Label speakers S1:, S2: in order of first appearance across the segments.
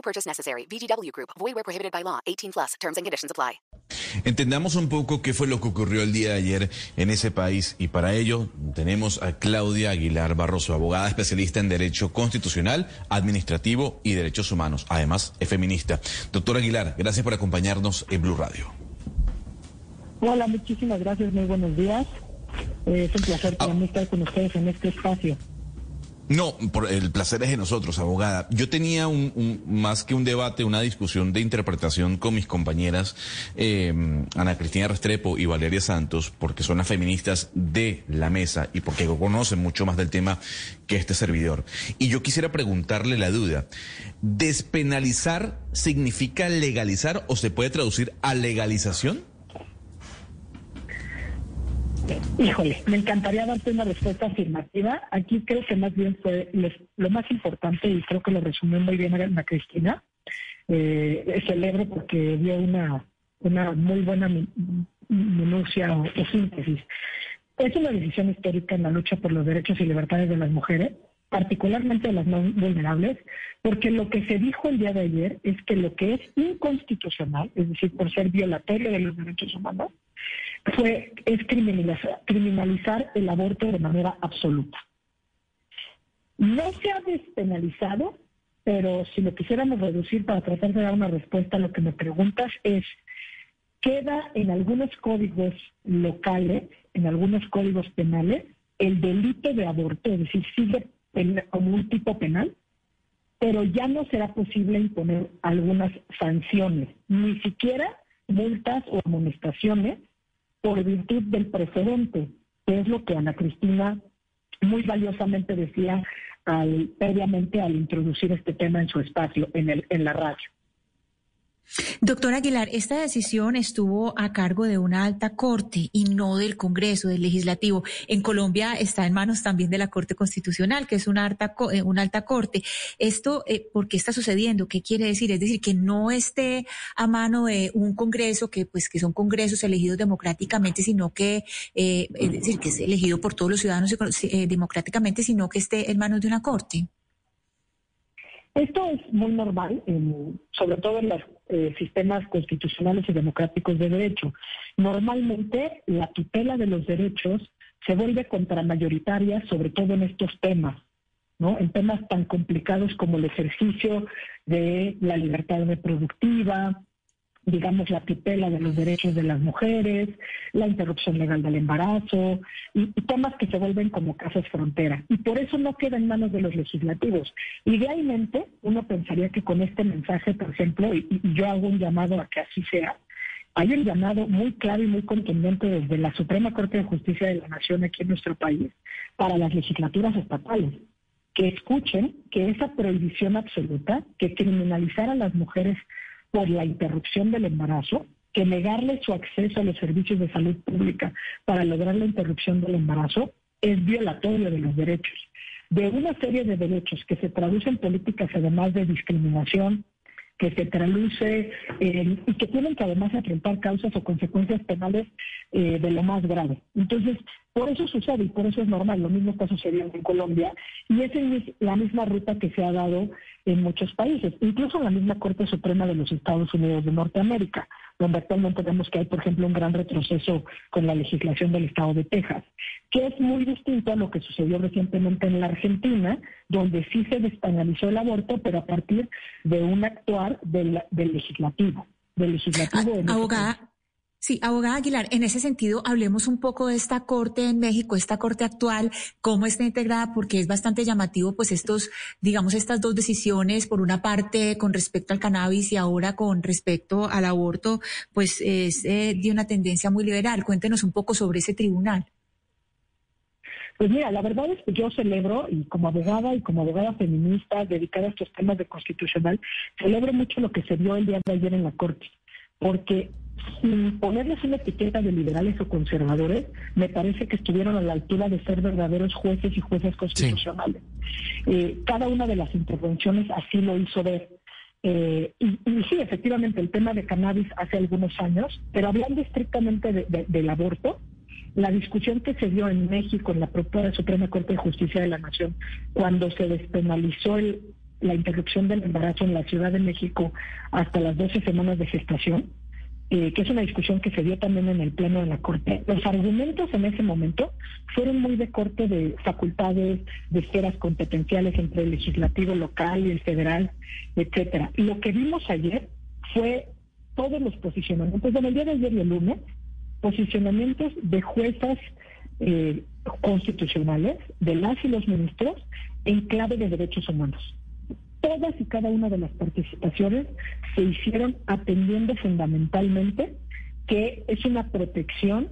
S1: No purchase necessary. VGW Group. Void where prohibited by law. 18 plus. Terms and conditions apply.
S2: Entendamos un poco qué fue lo que ocurrió el día de ayer en ese país y para ello tenemos a Claudia Aguilar Barroso, abogada especialista en Derecho Constitucional, Administrativo y Derechos Humanos. Además, es feminista. Doctora Aguilar, gracias por acompañarnos en Blue Radio.
S3: Hola, muchísimas gracias. Muy buenos días. Eh, es un placer para mí estar con ustedes en este espacio.
S2: No, por el placer es de nosotros, abogada. Yo tenía un, un- más que un debate, una discusión de interpretación con mis compañeras eh, Ana Cristina Restrepo y Valeria Santos, porque son las feministas de la mesa y porque conocen mucho más del tema que este servidor. Y yo quisiera preguntarle la duda. ¿Despenalizar significa legalizar o se puede traducir a legalización?
S3: Híjole, me encantaría darte una respuesta afirmativa. Aquí creo que más bien fue lo más importante y creo que lo resumió muy bien Ana Cristina. Eh, celebro porque dio una, una muy buena mi- minucia o, o síntesis. Es una decisión histórica en la lucha por los derechos y libertades de las mujeres, particularmente de las más vulnerables, porque lo que se dijo el día de ayer es que lo que es inconstitucional, es decir, por ser violatorio de los derechos humanos, fue es criminalizar, criminalizar el aborto de manera absoluta. No se ha despenalizado, pero si lo quisiéramos reducir para tratar de dar una respuesta a lo que me preguntas es, queda en algunos códigos locales, en algunos códigos penales, el delito de aborto, es decir, sigue como un tipo penal, pero ya no será posible imponer algunas sanciones, ni siquiera multas o amonestaciones por virtud del precedente, que es lo que Ana Cristina muy valiosamente decía al, previamente al introducir este tema en su espacio, en, el, en la radio.
S4: Doctor Aguilar, esta decisión estuvo a cargo de una alta corte y no del Congreso, del Legislativo. En Colombia está en manos también de la Corte Constitucional, que es una alta, eh, una alta corte. Esto, eh, ¿por qué está sucediendo? ¿Qué quiere decir? Es decir, que no esté a mano de un Congreso, que pues que son congresos elegidos democráticamente, sino que, eh, es decir, que es elegido por todos los ciudadanos democráticamente, sino que esté en manos de una corte.
S3: Esto es muy normal, en- sobre todo en los eh, sistemas constitucionales y democráticos de derecho. Normalmente la tutela de los derechos se vuelve contramayoritaria, sobre todo en estos temas, ¿no? En temas tan complicados como el ejercicio de la libertad reproductiva, digamos, la tutela de los derechos de las mujeres, la interrupción legal del embarazo, y, temas que se vuelven como casos frontera. Y por eso no queda en manos de los legislativos. Idealmente, uno pensaría que con este mensaje, por ejemplo, y, y yo hago un llamado a que así sea, hay un llamado muy claro y muy contundente desde la Suprema Corte de Justicia de la Nación aquí en nuestro país para las legislaturas estatales que escuchen que esa prohibición absoluta, que criminalizar a las mujeres por la interrupción del embarazo, que negarle su acceso a los servicios de salud pública para lograr la interrupción del embarazo, es violatorio de los derechos. De una serie de derechos que se traducen en políticas además de discriminación, que se traduce eh, y que tienen que además enfrentar causas o consecuencias penales eh, de lo más grave. Entonces, por eso sucede y por eso es normal. Lo mismo está sucediendo en Colombia y esa es la misma ruta que se ha dado en muchos países, incluso en la misma Corte Suprema de los Estados Unidos de Norteamérica, donde actualmente vemos que hay, por ejemplo, un gran retroceso con la legislación del Estado de Texas, que es muy distinto a lo que sucedió recientemente en la Argentina, donde sí se despenalizó el aborto, pero a partir de un actuar del, legislativo, del legislativo. ese
S4: Abogada. Sí, abogada Aguilar, en ese sentido, hablemos un poco de esta corte en México, esta corte actual, cómo está integrada, porque es bastante llamativo, pues estos, digamos, estas dos decisiones, por una parte con respecto al cannabis y ahora con respecto al aborto, pues es eh, de una tendencia muy liberal. Cuéntenos un poco sobre ese tribunal.
S3: Pues mira, la verdad es que yo celebro, y como abogada y como abogada feminista dedicada a estos temas de constitucional, celebro mucho lo que se vio el día de ayer en la Corte, porque sin ponerles una etiqueta de liberales o conservadores, me parece que estuvieron a la altura de ser verdaderos jueces y jueces constitucionales. Eh, cada una de las intervenciones así lo hizo ver. Eh, y, sí, efectivamente, el tema de cannabis hace algunos años, pero hablando estrictamente del aborto, la discusión que se dio en México en la propia Suprema Corte de Justicia de la Nación cuando se despenalizó la interrupción del embarazo en la Ciudad de México hasta las 12 semanas de gestación, eh, que es una discusión que se dio también en el Pleno de la Corte. Los argumentos en ese momento fueron muy de corte de facultades, de esferas competenciales entre el legislativo local y el federal, etcétera. Lo que vimos ayer fue todos los posicionamientos, bueno, el día de ayer y el lunes, posicionamientos de juezas eh, constitucionales, de las y los ministros, en clave de derechos humanos. Todas y cada una de las participaciones se hicieron atendiendo fundamentalmente que es una protección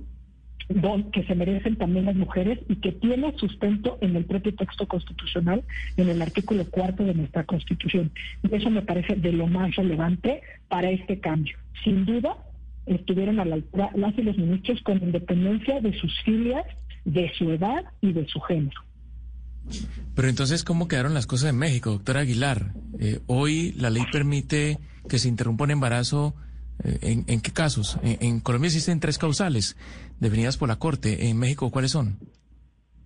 S3: que se merecen también las mujeres y que tiene sustento en el propio texto constitucional, en el artículo cuarto de nuestra Constitución. Y eso me parece de lo más relevante para este cambio. Sin duda, estuvieron a la altura las y los ministros con independencia de sus filias, de su edad y de su género.
S5: Pero entonces, ¿cómo quedaron las cosas en México, doctora Aguilar? Eh, hoy la ley permite que se interrumpa un embarazo. Eh, en, qué casos? En, en Colombia existen tres causales definidas por la Corte. En México, ¿cuáles son?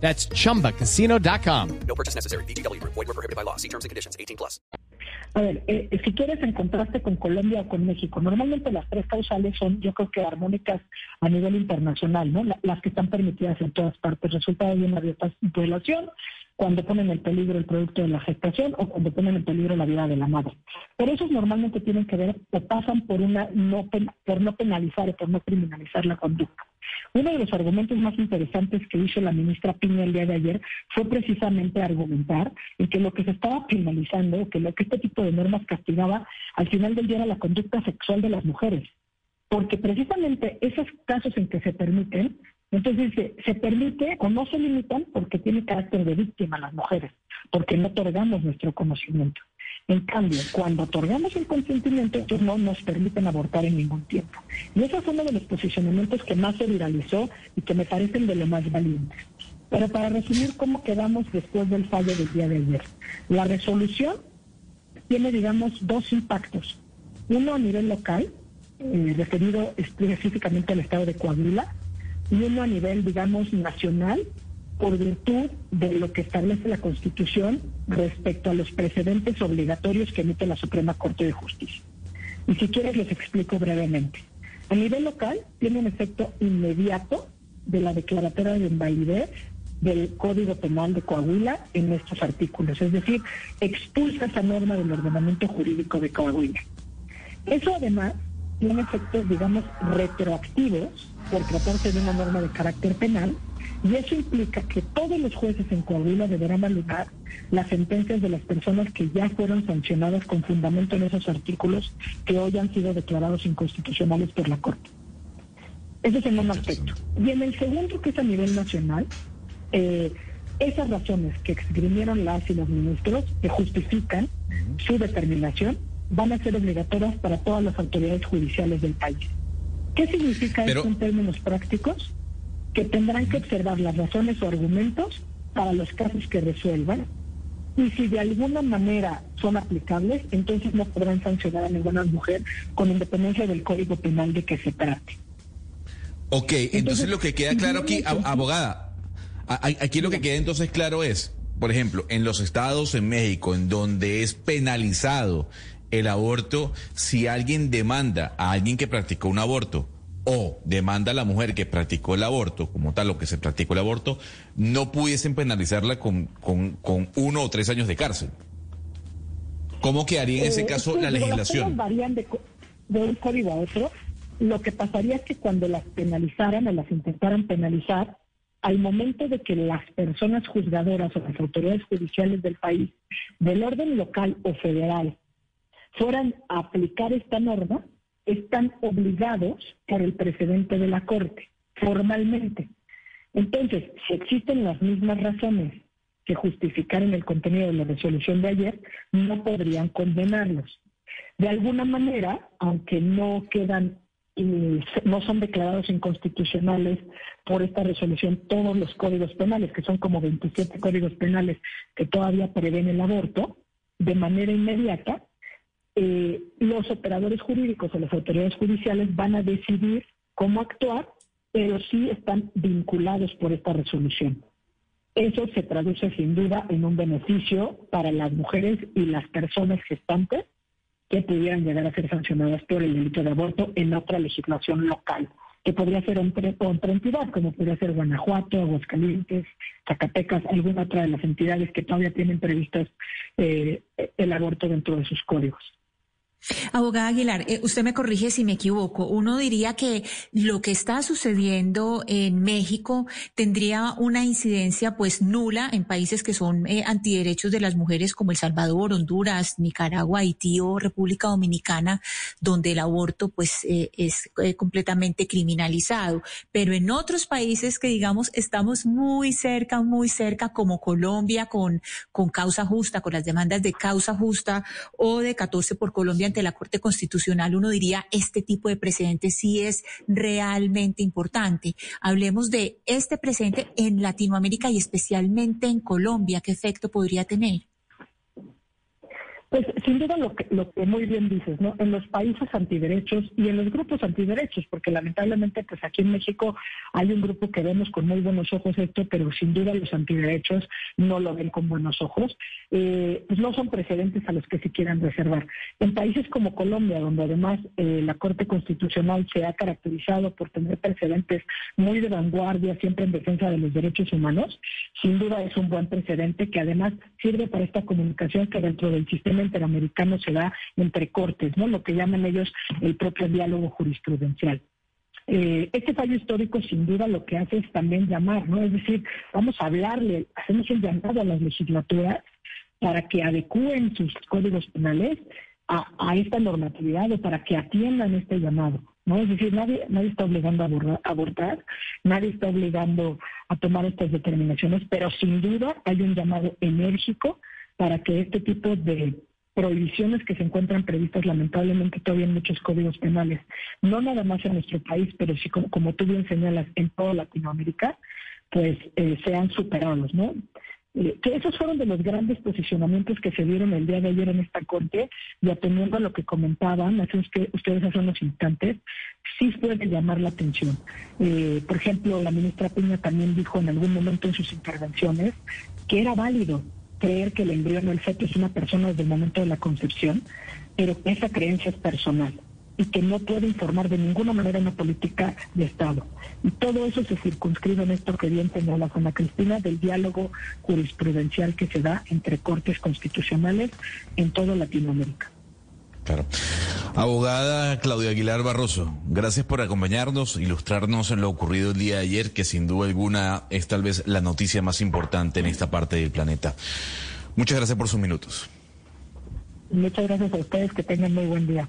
S6: That's chumbacasino.com. No purchase necessary. BGW. Void were prohibited by law. See terms and conditions 18 plus.
S3: A ver, eh, si quieres en contraste con Colombia o con México, normalmente las tres causales son, yo creo que armónicas a nivel internacional, ¿no? las que están permitidas en todas partes. Resulta de una violación, cuando ponen en peligro el producto de la gestación o cuando ponen en peligro la vida de la madre. Pero esos normalmente tienen que ver o pasan por una no por no penalizar o por no criminalizar la conducta. Uno de los argumentos más interesantes que hizo la ministra Piña el día de ayer fue precisamente argumentar en que lo que se estaba penalizando, que lo que este tipo de normas castigaba, al final del día era la conducta sexual de las mujeres. Porque precisamente esos casos en que se permiten, entonces se, se permite o no se limitan porque tiene carácter de víctima las mujeres, porque no otorgamos nuestro conocimiento. En cambio, cuando otorgamos el consentimiento, ellos no nos permiten abortar en ningún tiempo. Y ese es uno de los posicionamientos que más se viralizó y que me parecen de lo más valientes. Pero para resumir cómo quedamos después del fallo del día de ayer. La resolución tiene, digamos, dos impactos. Uno a nivel local, eh, referido específicamente al estado de Coahuila, y uno a nivel, digamos, nacional, por virtud de lo que establece la Constitución respecto a los precedentes obligatorios que emite la Suprema Corte de Justicia. Y si quieres les explico brevemente. A nivel local tiene un efecto inmediato de la declaratoria de invalidez del Código Penal de Coahuila en estos artículos, es decir, expulsa esa norma del ordenamiento jurídico de Coahuila. Eso además tiene efectos, digamos, retroactivos por tratarse de una norma de carácter penal y eso implica que todos los jueces en Coahuila deberán valorar las sentencias de las personas que ya fueron sancionadas con fundamento en esos artículos que hoy han sido declarados inconstitucionales por la Corte. Ese es el primer aspecto. Y en el segundo, que es a nivel nacional, eh, esas razones que exprimieron las y los ministros que justifican su determinación van a ser obligatorias para todas las autoridades judiciales del país. ¿Qué significa esto en términos prácticos? que tendrán que observar las razones o argumentos para los casos que resuelvan y si de alguna manera son aplicables, entonces no podrán sancionar a ninguna mujer con independencia del código penal de que se trate.
S2: Ok, entonces, lo que queda claro aquí, abogada, aquí lo que queda entonces claro es, por ejemplo, en los estados en México, en donde es penalizado el aborto, si alguien demanda a alguien que practicó un aborto, o demanda a la mujer que practicó el aborto, como tal, lo que se practicó el aborto, no pudiesen penalizarla con, con, uno o tres años de cárcel. ¿Cómo quedaría en ese
S3: Eh,
S2: caso la
S3: Las
S2: legislación?
S3: varían de, de un código a otro. Lo que pasaría es que cuando las penalizaran o las intentaran penalizar, al momento de que las personas juzgadoras o las autoridades judiciales del país, del orden local o federal, fueran a aplicar esta norma, están obligados por el precedente de la Corte, formalmente. Entonces, si existen las mismas razones que justificaron el contenido de la resolución de ayer, no podrían condenarlos. De alguna manera, aunque no quedan y no son declarados inconstitucionales por esta resolución todos los códigos penales, que son como 27 códigos penales que todavía prevén el aborto, de manera inmediata, eh, los operadores jurídicos o las autoridades judiciales van a decidir cómo actuar, pero sí están vinculados por esta resolución. Eso se traduce sin duda en un beneficio para las mujeres y las personas gestantes que pudieran llegar a ser sancionadas por el delito de aborto en otra legislación local, que podría ser entre- otra entidad, como podría ser Guanajuato, Aguascalientes, Zacatecas, alguna otra de las entidades que todavía tienen previstas eh, el aborto dentro de sus códigos.
S4: Abogada Aguilar, eh, usted me corrige si me equivoco. Uno diría que lo que está sucediendo en México tendría una incidencia pues nula en países que son eh, antiderechos de las mujeres como El Salvador, Honduras, Nicaragua, Haití o República Dominicana, donde el aborto pues eh, es eh, completamente criminalizado. Pero en otros países que digamos estamos muy cerca, muy cerca, como Colombia con, con causa justa, con las demandas de causa justa o de 14 por Colombia ante la Corte Constitucional, uno diría, este tipo de precedente sí es realmente importante. Hablemos de este precedente en Latinoamérica y especialmente en Colombia. ¿Qué efecto podría tener?
S3: Pues sin duda lo que, lo que muy bien dices, ¿no? En los países antiderechos y en los grupos antiderechos, porque lamentablemente pues aquí en México hay un grupo que vemos con muy buenos ojos esto, pero sin duda los antiderechos no lo ven con buenos ojos, eh, pues no son precedentes a los que se quieran reservar. En países como Colombia, donde además eh, la Corte Constitucional se ha caracterizado por tener precedentes muy de vanguardia, siempre en defensa de los derechos humanos, sin duda es un buen precedente que además sirve para esta comunicación que dentro del sistema interamericano se da entre cortes, ¿no? Lo que llaman ellos el propio diálogo jurisprudencial. Eh, este fallo histórico sin duda lo que hace es también llamar, ¿no? Es decir, vamos a hablarle, hacemos un llamado a las legislaturas para que adecúen sus códigos penales a, a esta normatividad o para que atiendan este llamado. ¿no? Es decir, nadie, nadie está obligando a abortar, nadie está obligando a tomar estas determinaciones, pero sin duda hay un llamado enérgico para que este tipo de prohibiciones que se encuentran previstas lamentablemente todavía en muchos códigos penales, no nada más en nuestro país, pero sí como, como tú bien señalas, en toda Latinoamérica, pues eh, sean superados, ¿no? Eh, que esos fueron de los grandes posicionamientos que se dieron el día de ayer en esta corte y atendiendo a lo que comentaban hace usted- ustedes hace unos instantes, sí puede llamar la atención. Eh, por ejemplo, la ministra Piña también dijo en algún momento en sus intervenciones que era válido creer que el embrión o el feto es una persona desde el momento de la concepción, pero esa creencia es personal y que no puede informar de ninguna manera una política de Estado. Y todo eso se circunscribe en esto que bien señala Ana Cristina del diálogo jurisprudencial que se da entre cortes constitucionales en toda Latinoamérica.
S2: Claro. Abogada Claudia Aguilar Barroso, gracias por acompañarnos, ilustrarnos en lo ocurrido el día de ayer, que sin duda alguna es tal vez la noticia más importante en esta parte del planeta. Muchas gracias por sus minutos.
S3: Muchas gracias a ustedes, que tengan muy buen día.